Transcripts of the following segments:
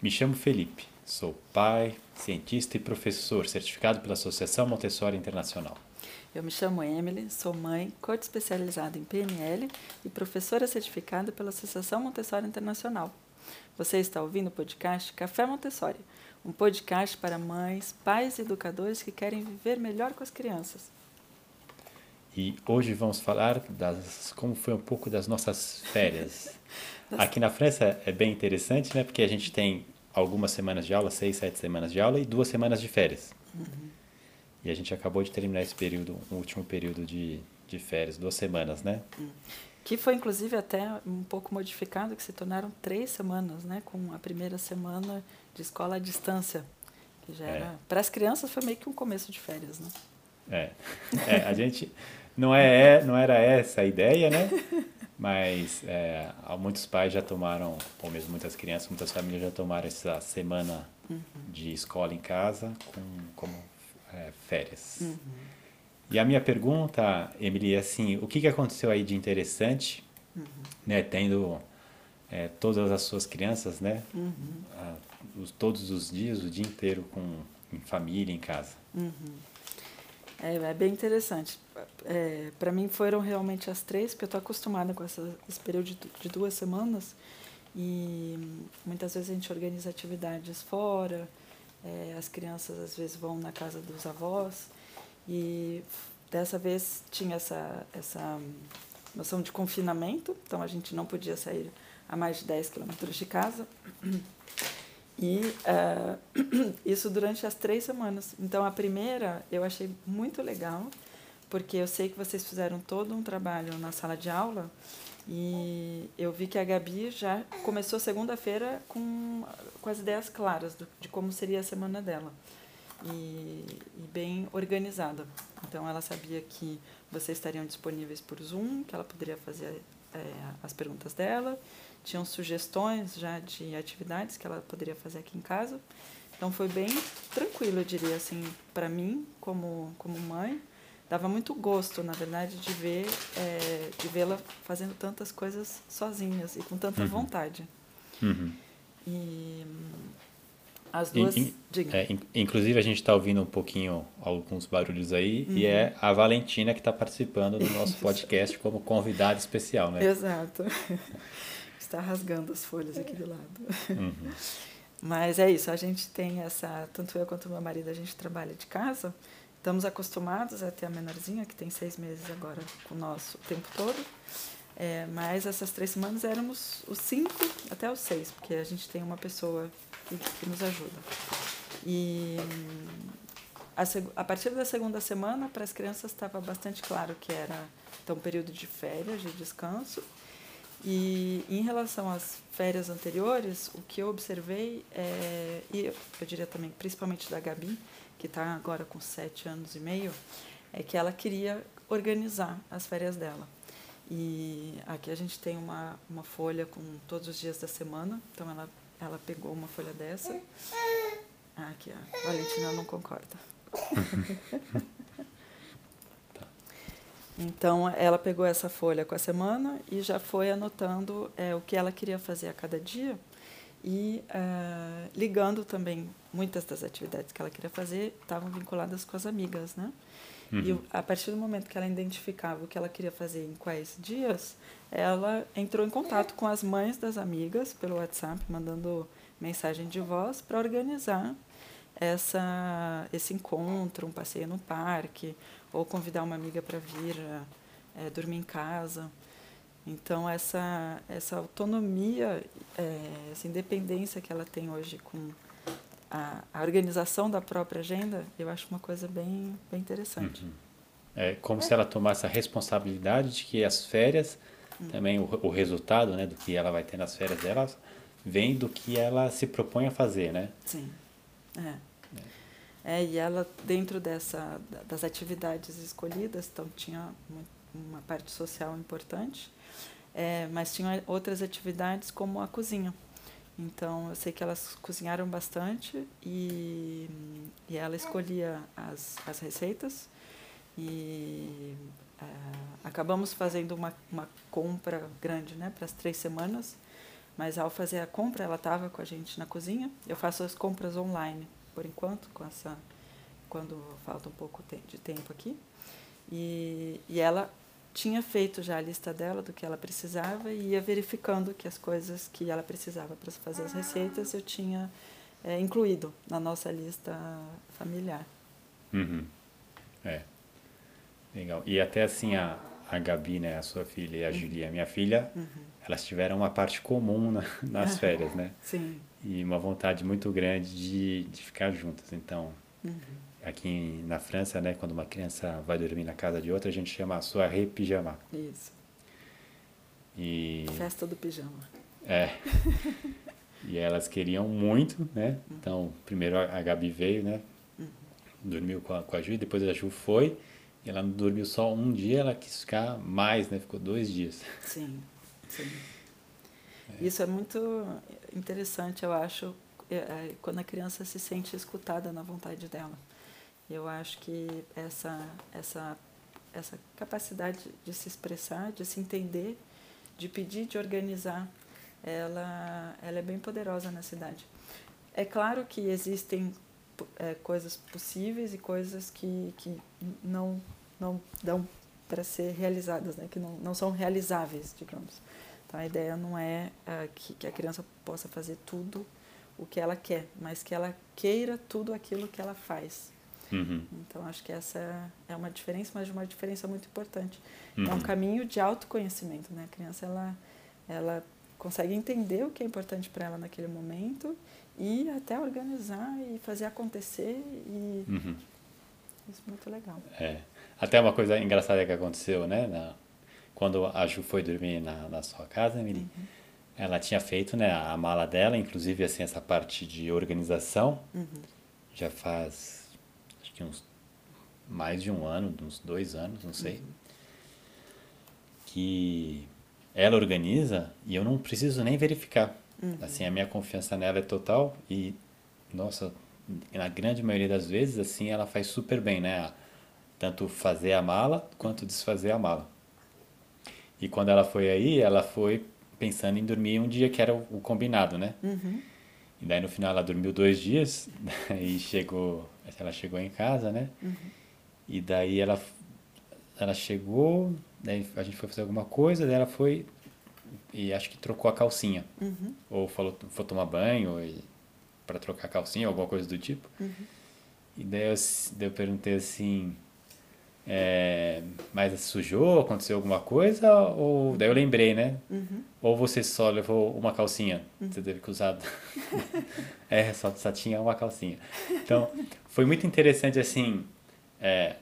Me chamo Felipe, sou pai, cientista e professor certificado pela Associação Montessori Internacional. Eu me chamo Emily, sou mãe, coach especializada em PNL e professora certificada pela Associação Montessori Internacional. Você está ouvindo o podcast Café Montessori, um podcast para mães, pais e educadores que querem viver melhor com as crianças. E hoje vamos falar das como foi um pouco das nossas férias. Aqui na França é bem interessante, né? Porque a gente tem algumas semanas de aula, seis, sete semanas de aula e duas semanas de férias. Uhum. E a gente acabou de terminar esse período, o último período de, de férias, duas semanas, né? Uhum. Que foi, inclusive, até um pouco modificado, que se tornaram três semanas, né? Com a primeira semana de escola à distância. Que já era... É. Para as crianças foi meio que um começo de férias, né? É. é a gente... Não, é, não era essa a ideia, né? Mas é, muitos pais já tomaram, ou mesmo muitas crianças, muitas famílias já tomaram essa semana uhum. de escola em casa com, como é, férias. Uhum. E a minha pergunta, Emily, é assim, o que, que aconteceu aí de interessante, uhum. né, tendo é, todas as suas crianças, né, uhum. a, os, todos os dias, o dia inteiro com, em família, em casa? É, é bem interessante. É, para mim foram realmente as três, porque eu estou acostumada com essa, esse período de, de, duas semanas e muitas vezes a gente organiza atividades fora, é, as crianças às vezes vão na casa dos avós e dessa vez tinha essa, essa noção de confinamento, então a gente não podia sair a mais de 10 quilômetros de casa. E uh, isso durante as três semanas. Então, a primeira eu achei muito legal, porque eu sei que vocês fizeram todo um trabalho na sala de aula e eu vi que a Gabi já começou segunda-feira com, com as ideias claras do, de como seria a semana dela. E, e, bem organizada. Então, ela sabia que vocês estariam disponíveis por Zoom, que ela poderia fazer é, as perguntas dela tinham sugestões já de atividades que ela poderia fazer aqui em casa. Então foi bem tranquilo, eu diria assim, para mim como como mãe, dava muito gosto, na verdade, de ver é, de vê-la fazendo tantas coisas sozinhas e com tanta uhum. vontade. Uhum. E as duas. In, in, é, in, inclusive, a gente está ouvindo um pouquinho alguns barulhos aí, uhum. e é a Valentina que está participando do nosso podcast como convidada especial, né? Exato. está rasgando as folhas aqui do lado. Uhum. Mas é isso, a gente tem essa, tanto eu quanto meu marido, a gente trabalha de casa, estamos acostumados a ter a menorzinha, que tem seis meses agora com nós o tempo todo, é, mas essas três semanas éramos os cinco até os seis, porque a gente tem uma pessoa que, que nos ajuda. E a, a, partir da segunda semana, para as crianças estava bastante claro que era então, um período de férias, de descanso, e em relação às férias anteriores, o que eu observei, é, e eu diria também, principalmente da Gabi, que está agora com sete anos e meio, é que ela queria organizar as férias dela. E aqui a gente tem uma, uma folha com todos os dias da semana, então ela, ela pegou uma folha dessa. Ah, aqui, a Valentina não concorda. Então, ela pegou essa folha com a semana e já foi anotando é, o que ela queria fazer a cada dia e uh, ligando também muitas das atividades que ela queria fazer estavam vinculadas com as amigas, né? Uhum. E a partir do momento que ela identificava o que ela queria fazer em quais dias, ela entrou em contato com as mães das amigas pelo WhatsApp, mandando mensagem de voz para organizar essa, esse encontro, um passeio no parque, ou convidar uma amiga para vir é, dormir em casa. Então, essa, essa autonomia, é, essa independência que ela tem hoje com a, a, organização da própria agenda, eu acho uma coisa bem, bem interessante. Uhum. É como é. se ela tomasse a responsabilidade de que as férias, uhum. também o, o resultado né, do que ela vai ter nas férias dela, vem do que ela se propõe a fazer, né? Sim. É. É, e ela, dentro dessa, das atividades escolhidas, então tinha uma parte social importante, é, mas tinha outras atividades como a cozinha. Então, eu sei que elas cozinharam bastante e, e ela escolhia as, as receitas e é, acabamos fazendo uma, uma compra grande né, para as três semanas Mas ao fazer a compra, ela estava com a gente na cozinha. Eu faço as compras online, por enquanto, com essa quando falta um pouco de tempo aqui. E, e ela tinha feito já a lista dela do que ela precisava e ia verificando que as coisas que ela precisava para fazer as receitas eu tinha é, incluído na nossa lista familiar. Uhum. É. Legal. E até assim a, a Gabi, né, a sua filha e a uhum. Julia, minha filha, uhum. elas tiveram uma parte comum na, nas férias, né? Sim. E uma vontade muito grande de, de ficar juntas. Então, uhum. Aqui na França, né, quando uma criança vai dormir na casa de outra, a gente chama a soirée pijama. Isso. E... Festa do pijama. É. e elas queriam muito, né? Então, primeiro a Gabi veio, né? Uhum. Dormiu com a, com a Ju, e depois a Ju foi. E ela não dormiu só um dia, ela quis ficar mais, né? Ficou dois dias. Sim, sim. É. Isso é muito interessante, eu acho, é, é, quando a criança se sente escutada na vontade dela. Eu acho que essa, essa, essa capacidade de se expressar, de se entender, de pedir, de organizar, ela, ela é bem poderosa na cidade. É claro que existem é, coisas possíveis e coisas que, que não, não dão para ser realizadas, né? que não, não são realizáveis, digamos. Então a ideia não é uh, que, que a criança possa fazer tudo o que ela quer, mas que ela queira tudo aquilo que ela faz. Uhum. Então acho que essa é uma diferença, mas uma diferença muito importante. Uhum. É um uhum. caminho de autoconhecimento, né? A criança ela, ela consegue entender o que é importante para ela naquele momento e até organizar e fazer acontecer e uhum. isso é muito legal. É. Até uma coisa engraçada que aconteceu, né? Na, quando a Ju foi dormir na, na sua casa, uhum. ela tinha feito né, a mala dela, inclusive assim, essa parte de organização, uhum. já faz que uns mais de um ano, uns dois anos, não sei, uhum. que ela organiza e eu não preciso nem verificar. Uhum. Assim, a minha confiança nela é total e, nossa, na grande maioria das vezes, assim, ela faz super bem, né? Tanto fazer a mala quanto desfazer a mala. E quando ela foi aí, ela foi pensando em dormir um dia que era o combinado, né? Uhum. E daí no final ela dormiu dois dias e chegou, ela chegou em casa, né? Uhum. E daí ela ela chegou, daí a gente foi fazer alguma coisa, daí ela foi e acho que trocou a calcinha. Uhum. Ou falou, foi tomar banho para trocar a calcinha, alguma coisa do tipo. Uhum. E daí eu, daí eu perguntei assim, é, mas sujou, aconteceu alguma coisa? Ou daí eu lembrei, né? Uhum. Ou você só levou uma calcinha? Uhum. Você teve que usar. é, só, só tinha uma calcinha. Então, foi muito interessante assim. É,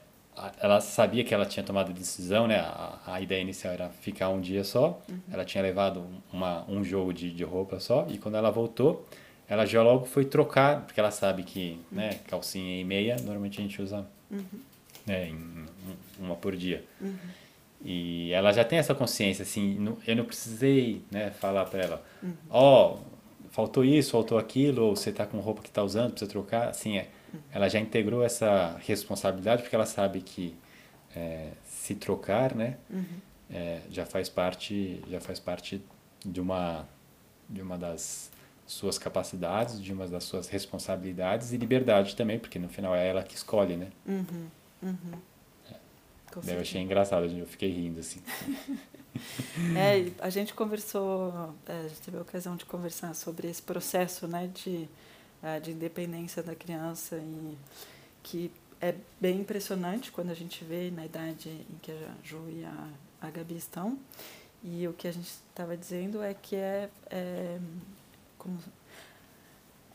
ela sabia que ela tinha tomado a decisão, né? A, a, ideia inicial era ficar um dia só. Uhum. Ela tinha levado uma, um jogo de, de roupa só. E quando ela voltou, ela já logo foi trocar, porque ela sabe que, né, uhum. calcinha e meia, normalmente a gente usa uhum. Né, uma por dia. Uhum. E ela já tem essa consciência, assim, eu não precisei né, falar para ela, uhum. ó, uhum. oh, faltou isso, faltou aquilo, ou você tá com roupa que tá usando, precisa trocar, assim, é, uhum. ela já integrou essa responsabilidade porque ela sabe que é, se trocar, né, uhum. é, já faz parte, já faz parte de uma, de uma das suas capacidades, de uma das suas responsabilidades e liberdade também, porque no final é ela que escolhe, né? Uhum. Uhum. Daí eu achei engraçado, eu fiquei rindo, assim. é, a gente conversou, é, a gente teve a ocasião de conversar sobre esse processo, né, de, é, de independência da criança e que é bem impressionante quando a gente vê na idade em que a Ju e a, a Gabi estão. E o que a gente estava dizendo é que é, é como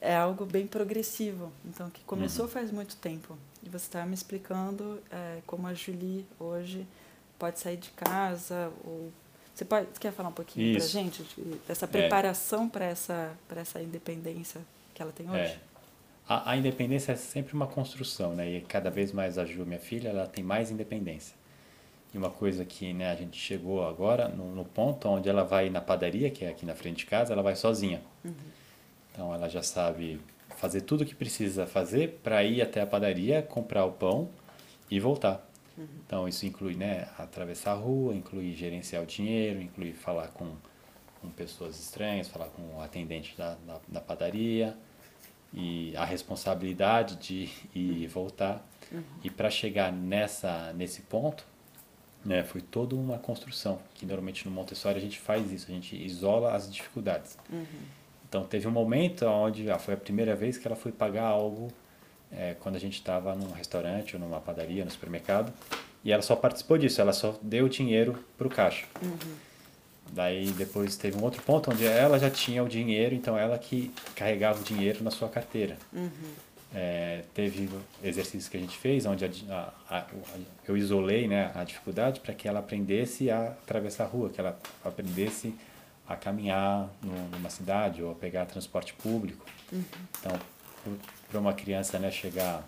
é algo bem progressivo, então que começou uhum. faz muito tempo. E você estava me explicando é, como a Julie hoje pode sair de casa ou você pode quer falar um pouquinho para gente dessa preparação é. para essa para essa independência que ela tem hoje? É. A, a, independência é sempre uma construção, né? E cada vez mais a Ju, minha filha, ela tem mais independência. E uma coisa que né, a gente chegou agora no, no ponto onde ela vai na padaria, que é aqui na frente de casa, ela vai sozinha. Uhum. Então ela já sabe fazer tudo o que precisa fazer para ir até a padaria, comprar o pão e voltar. Uhum. Então isso inclui né, atravessar a rua, inclui gerenciar o dinheiro, inclui falar com, com pessoas estranhas, falar com o atendente da, da, da padaria e a responsabilidade de ir e voltar. Uhum. E para chegar nessa, nesse ponto, né, foi toda uma construção, que normalmente no Montessori a gente faz isso, a gente isola as dificuldades. Uhum. Então teve um momento onde ah, foi a primeira vez que ela foi pagar algo é, quando a gente estava num restaurante ou numa padaria, no supermercado, e ela só participou disso, ela só deu dinheiro para o caixa. Uhum. Daí depois teve um outro ponto onde ela já tinha o dinheiro, então ela que carregava o dinheiro na sua carteira. Uhum. É, teve exercícios que a gente fez onde a, a, a, eu isolei né, a dificuldade para que ela aprendesse a atravessar a rua, que ela aprendesse a caminhar no, numa cidade ou a pegar transporte público. Uhum. Então, para uma criança né, chegar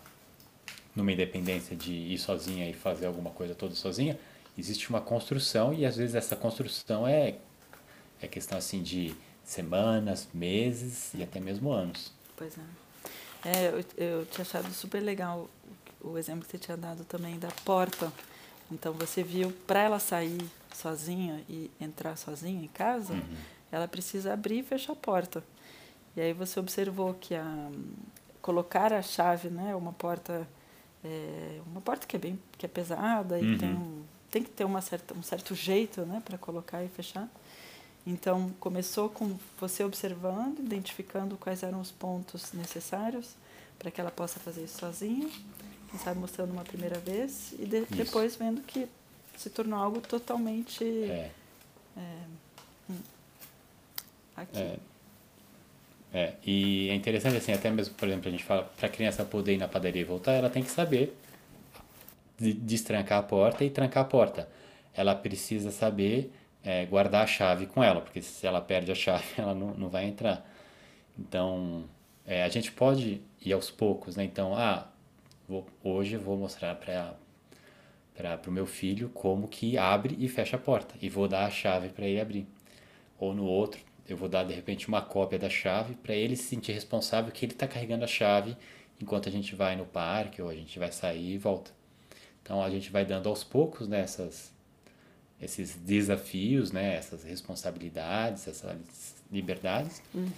numa independência de ir sozinha e fazer alguma coisa toda sozinha, existe uma construção e às vezes essa construção é, é questão assim de semanas, meses e até mesmo anos. Pois é. é eu, eu tinha achado super legal o, o exemplo que você tinha dado também da porta. Então você viu, para ela sair sozinha e entrar sozinha em casa, uhum. ela precisa abrir e fechar a porta. E aí você observou que a, colocar a chave, né, uma porta é, uma porta que é bem que é pesada e uhum. tem um, tem que ter uma certa, um certo jeito né, para colocar e fechar. Então, começou com você observando, identificando quais eram os pontos necessários para que ela possa fazer isso sozinha, quem sabe mostrando uma primeira vez, e de, depois vendo que se tornou algo totalmente. É. É, hum, aqui. É. É, e é interessante assim, até mesmo, por exemplo, a gente fala para a criança poder ir na padaria e voltar, ela tem que saber destrancar a porta e trancar a porta. Ela precisa saber é, guardar a chave com ela, porque se ela perde a chave, ela não, não vai entrar. Então, é, a gente pode ir aos poucos, né? Então, ah, vou, hoje vou mostrar para para o meu filho como que abre e fecha a porta e vou dar a chave para ele abrir. Ou no outro, eu vou dar de repente uma cópia da chave para ele se sentir responsável que ele está carregando a chave enquanto a gente vai no parque ou a gente vai sair e volta. Então a gente vai dando aos poucos né, esses desafios, né, essas responsabilidades, essas liberdades. Uhum.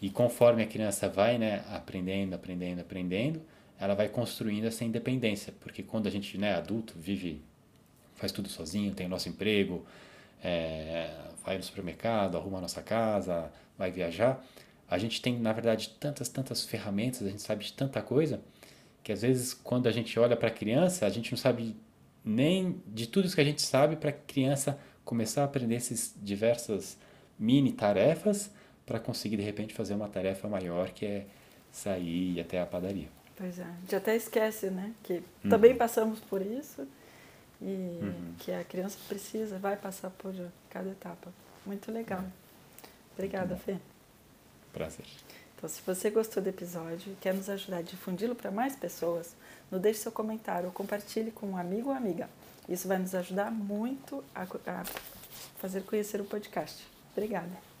E conforme a criança vai né, aprendendo, aprendendo, aprendendo, ela vai construindo essa independência. Porque quando a gente, né, adulto, vive, faz tudo sozinho, tem nosso emprego, é, vai no supermercado, arruma a nossa casa, vai viajar, a gente tem, na verdade, tantas, tantas ferramentas, a gente sabe de tanta coisa, que às vezes quando a gente olha para a criança, a gente não sabe nem de tudo isso que a gente sabe para a criança começar a aprender essas diversas mini tarefas para conseguir de repente fazer uma tarefa maior que é sair até a padaria. Pois é, a gente até esquece, né, que uhum. também passamos por isso e uhum. que a criança precisa, vai passar por cada etapa. Muito legal. É. Obrigada, Fê. Prazer. Então, se você gostou do episódio e quer nos ajudar a difundi-lo para mais pessoas, nos deixe seu comentário ou compartilhe com um amigo ou amiga. Isso vai nos ajudar muito a, a fazer conhecer o podcast. Obrigada.